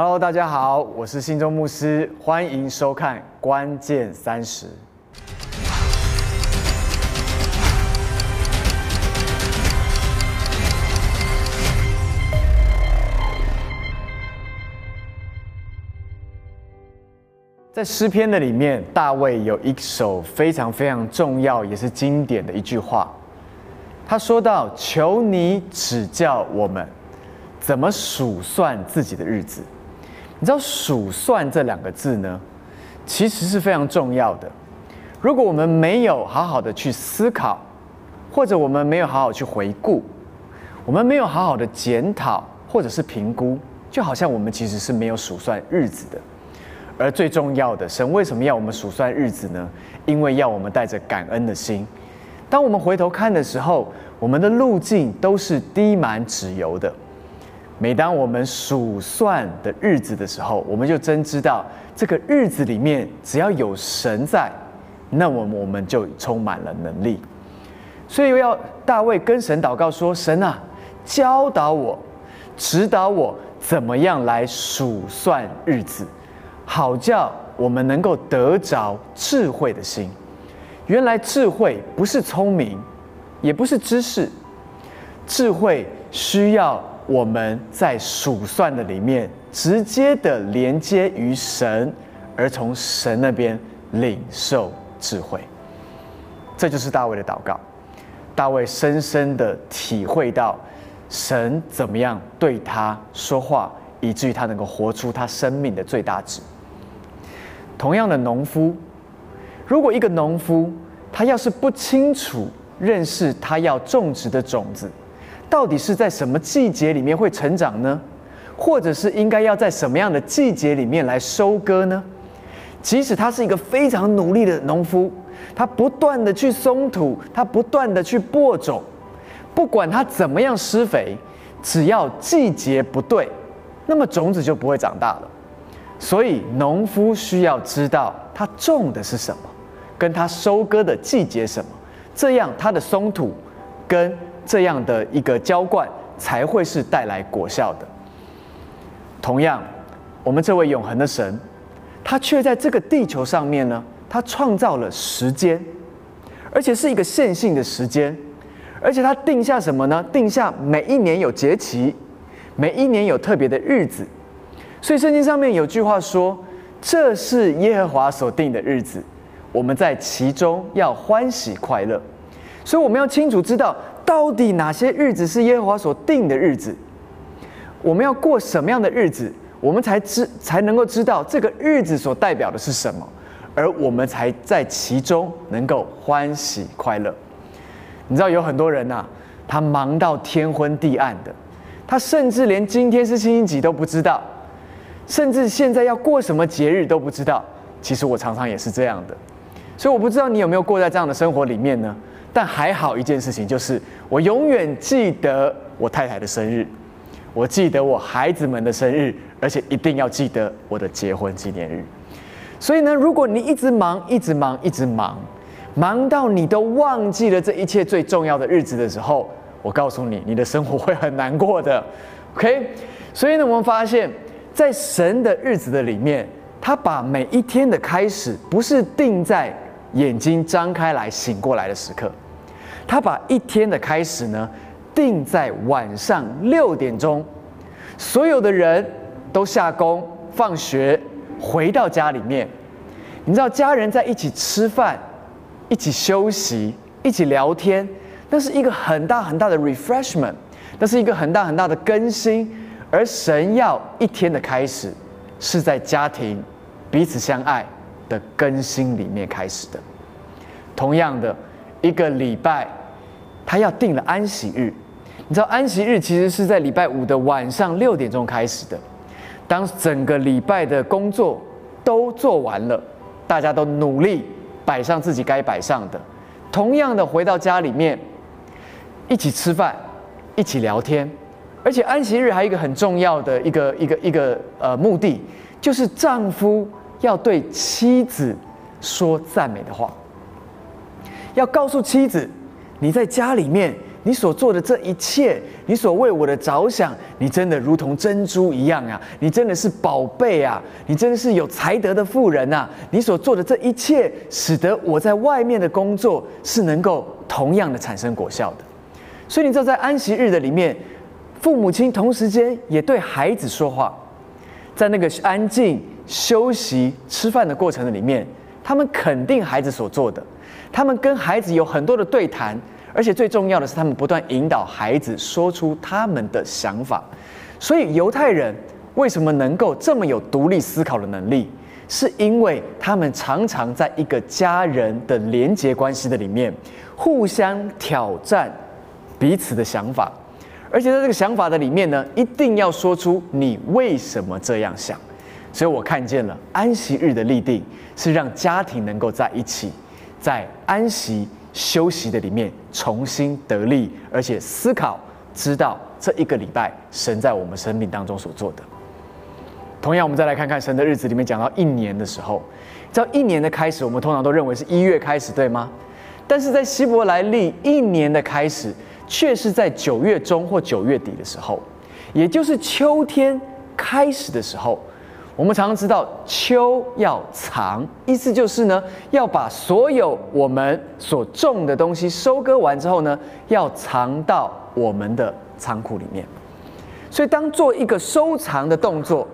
Hello，大家好，我是信中牧师，欢迎收看《关键三十》。在诗篇的里面，大卫有一首非常非常重要，也是经典的一句话。他说到：“求你指教我们，怎么数算自己的日子。”你知道“数算”这两个字呢，其实是非常重要的。如果我们没有好好的去思考，或者我们没有好好去回顾，我们没有好好的检讨或者是评估，就好像我们其实是没有数算日子的。而最重要的，神为什么要我们数算日子呢？因为要我们带着感恩的心。当我们回头看的时候，我们的路径都是滴满脂油的。每当我们数算的日子的时候，我们就真知道这个日子里面只要有神在，那么我们就充满了能力。所以要大卫跟神祷告说：“神啊，教导我，指导我，怎么样来数算日子。”好叫我们能够得着智慧的心。原来智慧不是聪明，也不是知识。智慧需要我们在数算的里面直接的连接于神，而从神那边领受智慧。这就是大卫的祷告。大卫深深的体会到神怎么样对他说话，以至于他能够活出他生命的最大值。同样的农夫，如果一个农夫他要是不清楚认识他要种植的种子，到底是在什么季节里面会成长呢？或者是应该要在什么样的季节里面来收割呢？即使他是一个非常努力的农夫，他不断的去松土，他不断的去播种，不管他怎么样施肥，只要季节不对，那么种子就不会长大了。所以，农夫需要知道他种的是什么，跟他收割的季节什么，这样他的松土跟这样的一个浇灌才会是带来果效的。同样，我们这位永恒的神，他却在这个地球上面呢，他创造了时间，而且是一个线性的时间，而且他定下什么呢？定下每一年有节期，每一年有特别的日子。所以圣经上面有句话说：“这是耶和华所定的日子，我们在其中要欢喜快乐。”所以我们要清楚知道，到底哪些日子是耶和华所定的日子，我们要过什么样的日子，我们才知才能够知道这个日子所代表的是什么，而我们才在其中能够欢喜快乐。你知道有很多人呐，他忙到天昏地暗的，他甚至连今天是星期几都不知道。甚至现在要过什么节日都不知道。其实我常常也是这样的，所以我不知道你有没有过在这样的生活里面呢？但还好一件事情就是，我永远记得我太太的生日，我记得我孩子们的生日，而且一定要记得我的结婚纪念日。所以呢，如果你一直忙，一直忙，一直忙，忙到你都忘记了这一切最重要的日子的时候，我告诉你，你的生活会很难过的。OK，所以呢，我们发现。在神的日子的里面，他把每一天的开始不是定在眼睛张开来醒过来的时刻，他把一天的开始呢定在晚上六点钟，所有的人都下工放学回到家里面，你知道家人在一起吃饭、一起休息、一起聊天，那是一个很大很大的 refreshment，那是一个很大很大的更新。而神要一天的开始，是在家庭彼此相爱的更新里面开始的。同样的，一个礼拜，他要定了安息日。你知道安息日其实是在礼拜五的晚上六点钟开始的。当整个礼拜的工作都做完了，大家都努力摆上自己该摆上的，同样的回到家里面，一起吃饭，一起聊天。而且安息日还有一个很重要的一个一个一个呃目的，就是丈夫要对妻子说赞美的话，要告诉妻子，你在家里面，你所做的这一切，你所为我的着想，你真的如同珍珠一样啊！你真的是宝贝啊！你真的是有才德的妇人呐！你所做的这一切，使得我在外面的工作是能够同样的产生果效的。所以你知道，在安息日的里面，父母亲同时间也对孩子说话，在那个安静休息、吃饭的过程的里面，他们肯定孩子所做的，他们跟孩子有很多的对谈。而且最重要的是，他们不断引导孩子说出他们的想法。所以犹太人为什么能够这么有独立思考的能力？是因为他们常常在一个家人的连结关系的里面，互相挑战彼此的想法。而且在这个想法的里面呢，一定要说出你为什么这样想。所以我看见了安息日的立定，是让家庭能够在一起，在安息。休息的里面重新得力，而且思考，知道这一个礼拜神在我们生命当中所做的。同样，我们再来看看神的日子里面讲到一年的时候，知道一年的开始，我们通常都认为是一月开始，对吗？但是在希伯来历，一年的开始却是在九月中或九月底的时候，也就是秋天开始的时候。我们常常知道秋要藏，意思就是呢，要把所有我们所种的东西收割完之后呢，要藏到我们的仓库里面。所以，当做一个收藏的动作，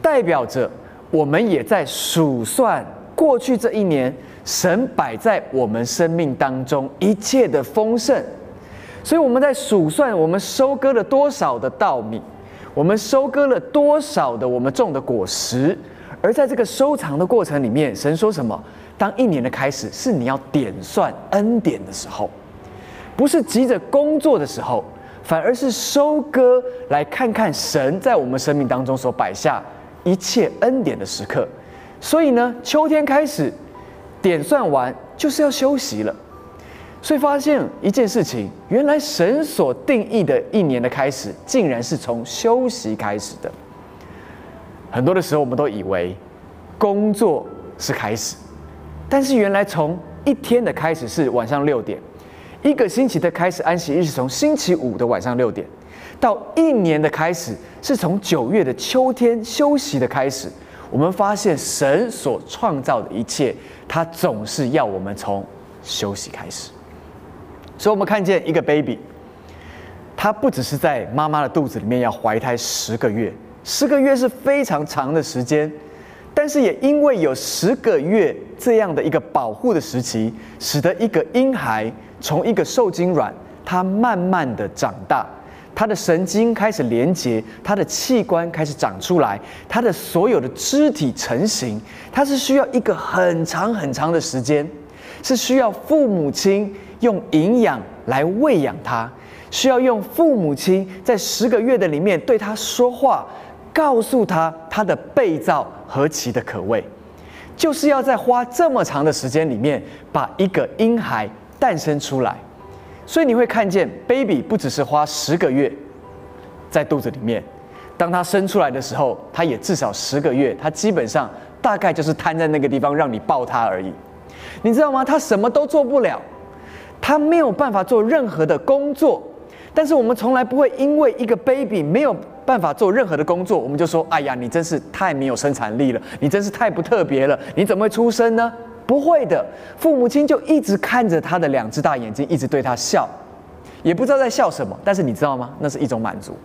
代表着我们也在数算过去这一年神摆在我们生命当中一切的丰盛。所以，我们在数算我们收割了多少的稻米。我们收割了多少的我们种的果实？而在这个收藏的过程里面，神说什么？当一年的开始是你要点算恩典的时候，不是急着工作的时候，反而是收割，来看看神在我们生命当中所摆下一切恩典的时刻。所以呢，秋天开始点算完，就是要休息了。所以发现一件事情，原来神所定义的一年的开始，竟然是从休息开始的。很多的时候，我们都以为工作是开始，但是原来从一天的开始是晚上六点，一个星期的开始安息日是从星期五的晚上六点，到一年的开始是从九月的秋天休息的开始。我们发现神所创造的一切，他总是要我们从休息开始。所以，我们看见一个 baby，他不只是在妈妈的肚子里面要怀胎十个月，十个月是非常长的时间，但是也因为有十个月这样的一个保护的时期，使得一个婴孩从一个受精卵，它慢慢的长大，他的神经开始连接，他的器官开始长出来，他的所有的肢体成型，它是需要一个很长很长的时间，是需要父母亲。用营养来喂养他，需要用父母亲在十个月的里面对他说话，告诉他他的被造何其的可畏，就是要在花这么长的时间里面把一个婴孩诞生出来。所以你会看见，baby 不只是花十个月在肚子里面，当他生出来的时候，他也至少十个月，他基本上大概就是瘫在那个地方让你抱他而已。你知道吗？他什么都做不了。他没有办法做任何的工作，但是我们从来不会因为一个 baby 没有办法做任何的工作，我们就说：“哎呀，你真是太没有生产力了，你真是太不特别了，你怎么会出生呢？”不会的，父母亲就一直看着他的两只大眼睛，一直对他笑，也不知道在笑什么。但是你知道吗？那是一种满足。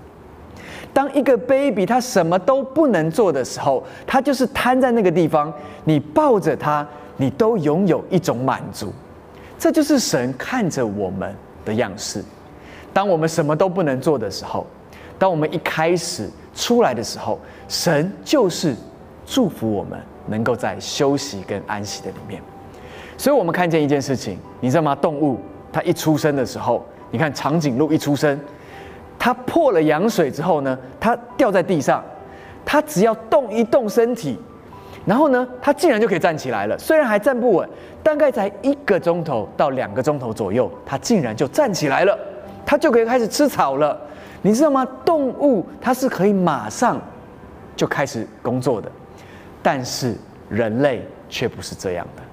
当一个 baby 他什么都不能做的时候，他就是瘫在那个地方，你抱着他，你都拥有一种满足。这就是神看着我们的样式。当我们什么都不能做的时候，当我们一开始出来的时候，神就是祝福我们能够在休息跟安息的里面。所以，我们看见一件事情，你知道吗？动物它一出生的时候，你看长颈鹿一出生，它破了羊水之后呢，它掉在地上，它只要动一动身体。然后呢，他竟然就可以站起来了。虽然还站不稳，大概才一个钟头到两个钟头左右，他竟然就站起来了，他就可以开始吃草了。你知道吗？动物它是可以马上就开始工作的，但是人类却不是这样的。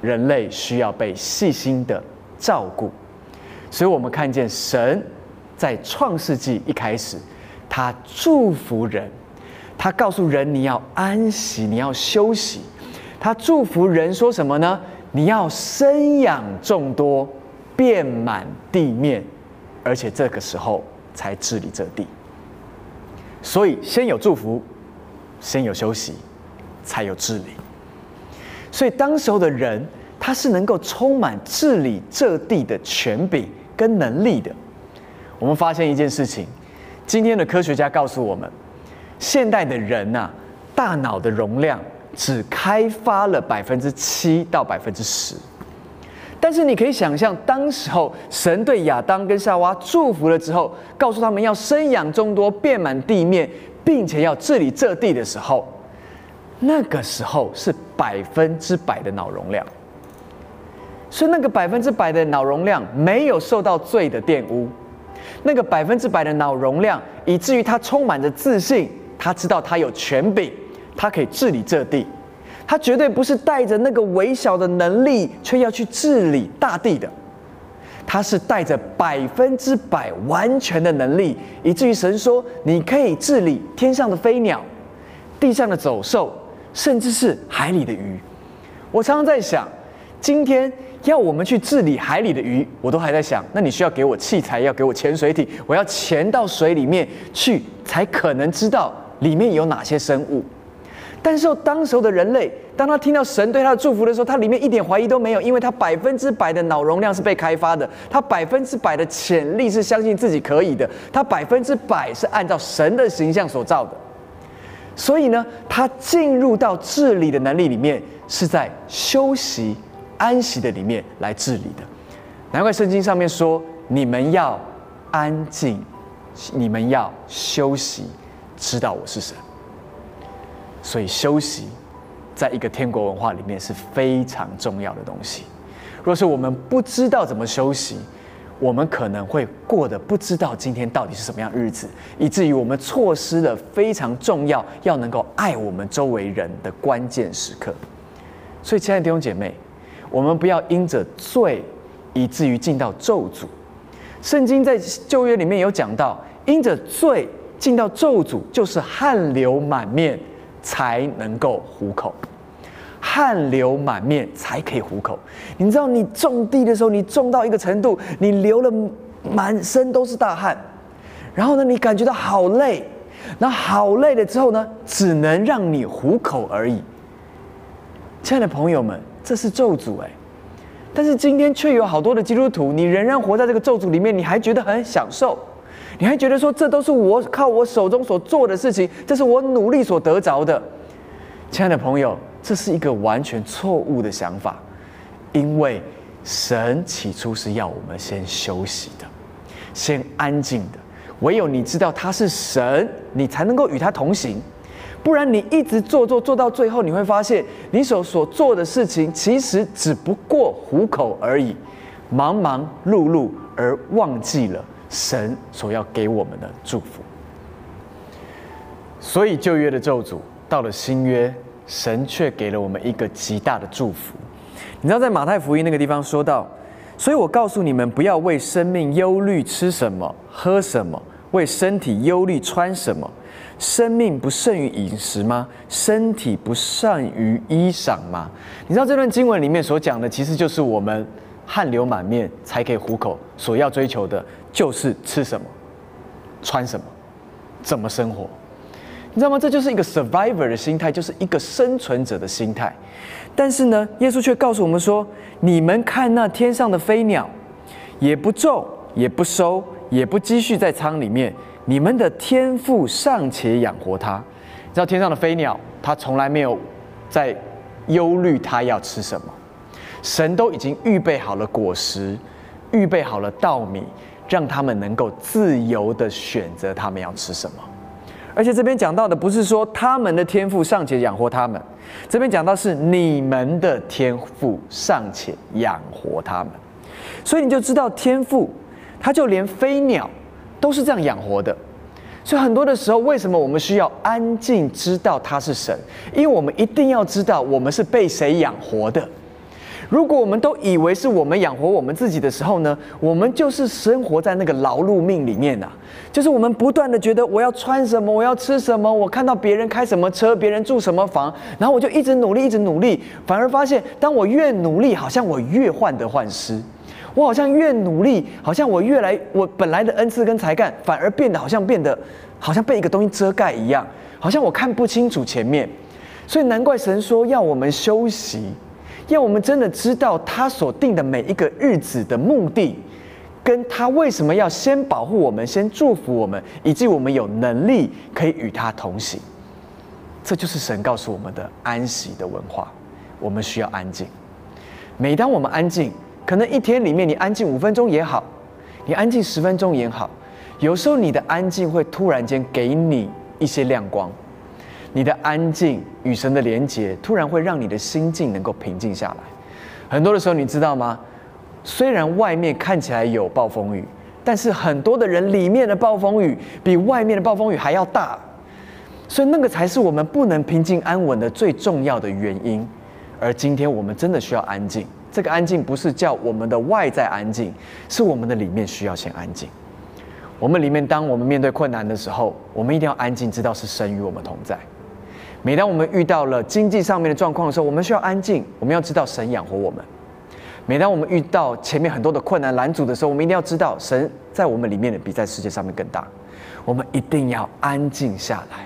人类需要被细心的照顾，所以我们看见神在创世纪一开始，他祝福人，他告诉人你要安息，你要休息。他祝福人说什么呢？你要生养众多，遍满地面，而且这个时候才治理这地。所以先有祝福，先有休息，才有治理。所以当时候的人，他是能够充满治理这地的权柄跟能力的。我们发现一件事情，今天的科学家告诉我们，现代的人呐，大脑的容量。只开发了百分之七到百分之十，但是你可以想象，当时候神对亚当跟夏娃祝福了之后，告诉他们要生养众多，遍满地面，并且要治理这地的时候，那个时候是百分之百的脑容量，所以那个百分之百的脑容量没有受到罪的玷污，那个百分之百的脑容量，以至于他充满着自信，他知道他有权柄。他可以治理这地，他绝对不是带着那个微小的能力，却要去治理大地的。他是带着百分之百完全的能力，以至于神说：“你可以治理天上的飞鸟，地上的走兽，甚至是海里的鱼。”我常常在想，今天要我们去治理海里的鱼，我都还在想，那你需要给我器材，要给我潜水艇，我要潜到水里面去，才可能知道里面有哪些生物。但是当时候的人类，当他听到神对他的祝福的时候，他里面一点怀疑都没有，因为他百分之百的脑容量是被开发的，他百分之百的潜力是相信自己可以的，他百分之百是按照神的形象所造的。所以呢，他进入到治理的能力里面，是在休息、安息的里面来治理的。难怪圣经上面说：“你们要安静，你们要休息，知道我是神。”所以休息，在一个天国文化里面是非常重要的东西。若是我们不知道怎么休息，我们可能会过得不知道今天到底是什么样日子，以至于我们错失了非常重要要能够爱我们周围人的关键时刻。所以，亲爱的弟兄姐妹，我们不要因着罪，以至于进到咒诅。圣经在旧约里面有讲到，因着罪进到咒诅，就是汗流满面。才能够糊口，汗流满面才可以糊口。你知道，你种地的时候，你种到一个程度，你流了满身都是大汗，然后呢，你感觉到好累，那好累了之后呢，只能让你糊口而已。亲爱的朋友们，这是咒诅哎，但是今天却有好多的基督徒，你仍然活在这个咒诅里面，你还觉得很享受。你还觉得说这都是我靠我手中所做的事情，这是我努力所得着的，亲爱的朋友，这是一个完全错误的想法，因为神起初是要我们先休息的，先安静的，唯有你知道他是神，你才能够与他同行，不然你一直做做做到最后，你会发现你所所做的事情其实只不过糊口而已，忙忙碌碌而忘记了。神所要给我们的祝福，所以旧约的咒诅到了新约，神却给了我们一个极大的祝福。你知道，在马太福音那个地方说到，所以我告诉你们，不要为生命忧虑吃什么、喝什么；为身体忧虑穿什么。生命不胜于饮食吗？身体不善于衣裳吗？你知道这段经文里面所讲的，其实就是我们汗流满面才可以糊口所要追求的。就是吃什么，穿什么，怎么生活，你知道吗？这就是一个 survivor 的心态，就是一个生存者的心态。但是呢，耶稣却告诉我们说：“你们看那天上的飞鸟，也不种，也不收，也不积蓄在仓里面，你们的天赋尚且养活它。你知道天上的飞鸟，它从来没有在忧虑它要吃什么，神都已经预备好了果实，预备好了稻米。”让他们能够自由的选择他们要吃什么，而且这边讲到的不是说他们的天赋尚且养活他们，这边讲到是你们的天赋尚且养活他们，所以你就知道天赋，他就连飞鸟都是这样养活的。所以很多的时候，为什么我们需要安静知道他是神？因为我们一定要知道我们是被谁养活的。如果我们都以为是我们养活我们自己的时候呢，我们就是生活在那个劳碌命里面呐。就是我们不断的觉得我要穿什么，我要吃什么，我看到别人开什么车，别人住什么房，然后我就一直努力，一直努力，反而发现，当我越努力，好像我越患得患失。我好像越努力，好像我越来，我本来的恩赐跟才干，反而变得好像变得，好像被一个东西遮盖一样，好像我看不清楚前面。所以难怪神说要我们休息，要我们真的知道他所定的每一个日子的目的，跟他为什么要先保护我们，先祝福我们，以及我们有能力可以与他同行。这就是神告诉我们的安息的文化。我们需要安静。每当我们安静。可能一天里面你安静五分钟也好，你安静十分钟也好，有时候你的安静会突然间给你一些亮光，你的安静与神的连结，突然会让你的心境能够平静下来。很多的时候，你知道吗？虽然外面看起来有暴风雨，但是很多的人里面的暴风雨比外面的暴风雨还要大，所以那个才是我们不能平静安稳的最重要的原因。而今天我们真的需要安静。这个安静不是叫我们的外在安静，是我们的里面需要先安静。我们里面，当我们面对困难的时候，我们一定要安静，知道是神与我们同在。每当我们遇到了经济上面的状况的时候，我们需要安静，我们要知道神养活我们。每当我们遇到前面很多的困难拦阻的时候，我们一定要知道神在我们里面的比在世界上面更大。我们一定要安静下来，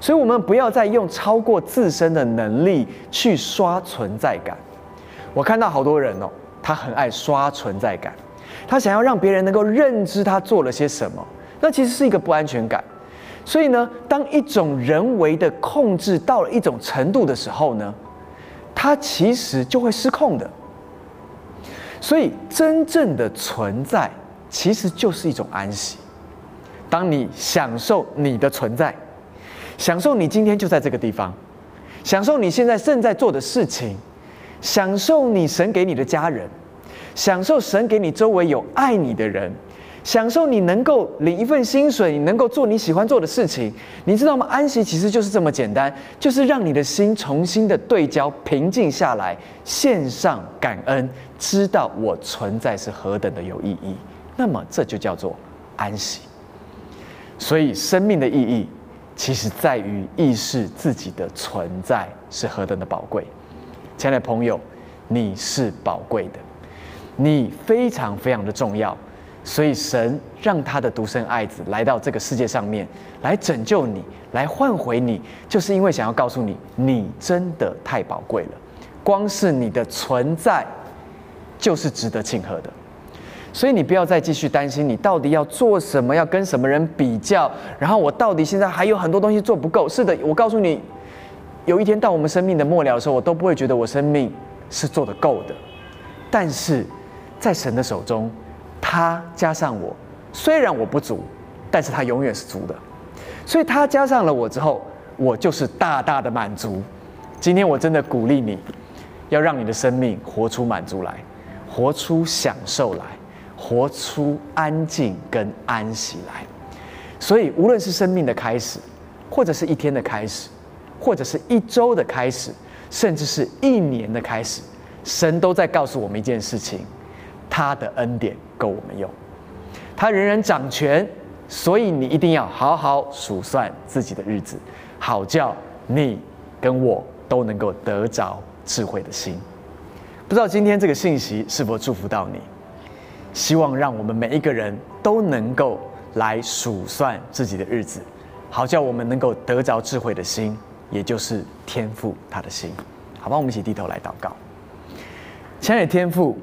所以我们不要再用超过自身的能力去刷存在感。我看到好多人哦，他很爱刷存在感，他想要让别人能够认知他做了些什么，那其实是一个不安全感。所以呢，当一种人为的控制到了一种程度的时候呢，它其实就会失控的。所以真正的存在其实就是一种安息。当你享受你的存在，享受你今天就在这个地方，享受你现在正在做的事情。享受你神给你的家人，享受神给你周围有爱你的人，享受你能够领一份薪水，你能够做你喜欢做的事情，你知道吗？安息其实就是这么简单，就是让你的心重新的对焦，平静下来，献上感恩，知道我存在是何等的有意义。那么这就叫做安息。所以生命的意义，其实在于意识自己的存在是何等的宝贵。亲爱的朋友，你是宝贵的，你非常非常的重要，所以神让他的独生爱子来到这个世界上面，来拯救你，来换回你，就是因为想要告诉你，你真的太宝贵了，光是你的存在就是值得庆贺的，所以你不要再继续担心你到底要做什么，要跟什么人比较，然后我到底现在还有很多东西做不够。是的，我告诉你。有一天到我们生命的末了的时候，我都不会觉得我生命是做得够的。但是，在神的手中，他加上我，虽然我不足，但是他永远是足的。所以他加上了我之后，我就是大大的满足。今天我真的鼓励你，要让你的生命活出满足来，活出享受来，活出安静跟安息来。所以，无论是生命的开始，或者是一天的开始。或者是一周的开始，甚至是一年的开始，神都在告诉我们一件事情：他的恩典够我们用，他仍然掌权，所以你一定要好好数算自己的日子，好叫你跟我都能够得着智慧的心。不知道今天这个信息是否祝福到你？希望让我们每一个人都能够来数算自己的日子，好叫我们能够得着智慧的心。也就是天赋他的心，好吧，我们一起低头来祷告。亲爱的天父，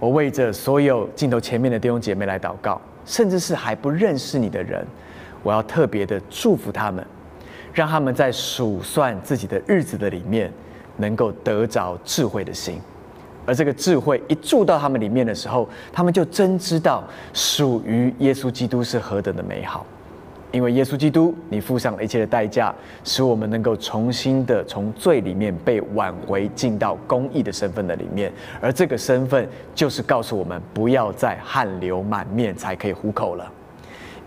我为着所有镜头前面的弟兄姐妹来祷告，甚至是还不认识你的人，我要特别的祝福他们，让他们在数算自己的日子的里面，能够得着智慧的心，而这个智慧一住到他们里面的时候，他们就真知道属于耶稣基督是何等的美好。因为耶稣基督，你付上了一切的代价，使我们能够重新的从罪里面被挽回，进到公义的身份的里面。而这个身份，就是告诉我们，不要再汗流满面才可以糊口了。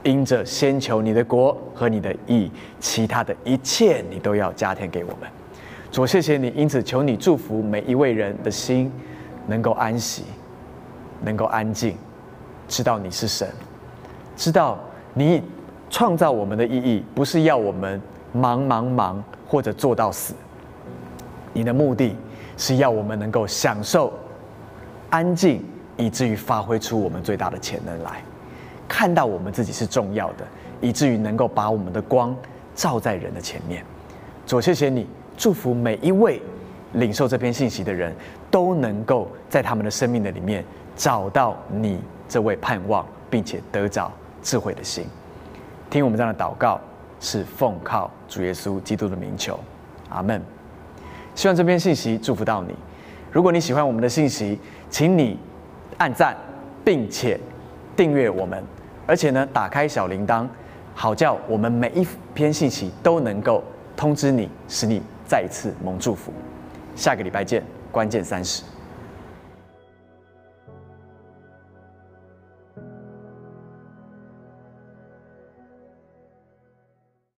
因着先求你的国和你的义，其他的一切你都要加添给我们。主，谢谢你，因此求你祝福每一位人的心，能够安息，能够安静，知道你是神，知道你创造我们的意义不是要我们忙忙忙或者做到死，你的目的是要我们能够享受安静，以至于发挥出我们最大的潜能来，看到我们自己是重要的，以至于能够把我们的光照在人的前面。主，谢谢你，祝福每一位。领受这篇信息的人都能够在他们的生命的里面找到你这位盼望，并且得着智慧的心。听我们这样的祷告，是奉靠主耶稣基督的名求，阿门。希望这篇信息祝福到你。如果你喜欢我们的信息，请你按赞，并且订阅我们，而且呢，打开小铃铛，好叫我们每一篇信息都能够通知你，使你再一次蒙祝福。下个礼拜见，关键三十。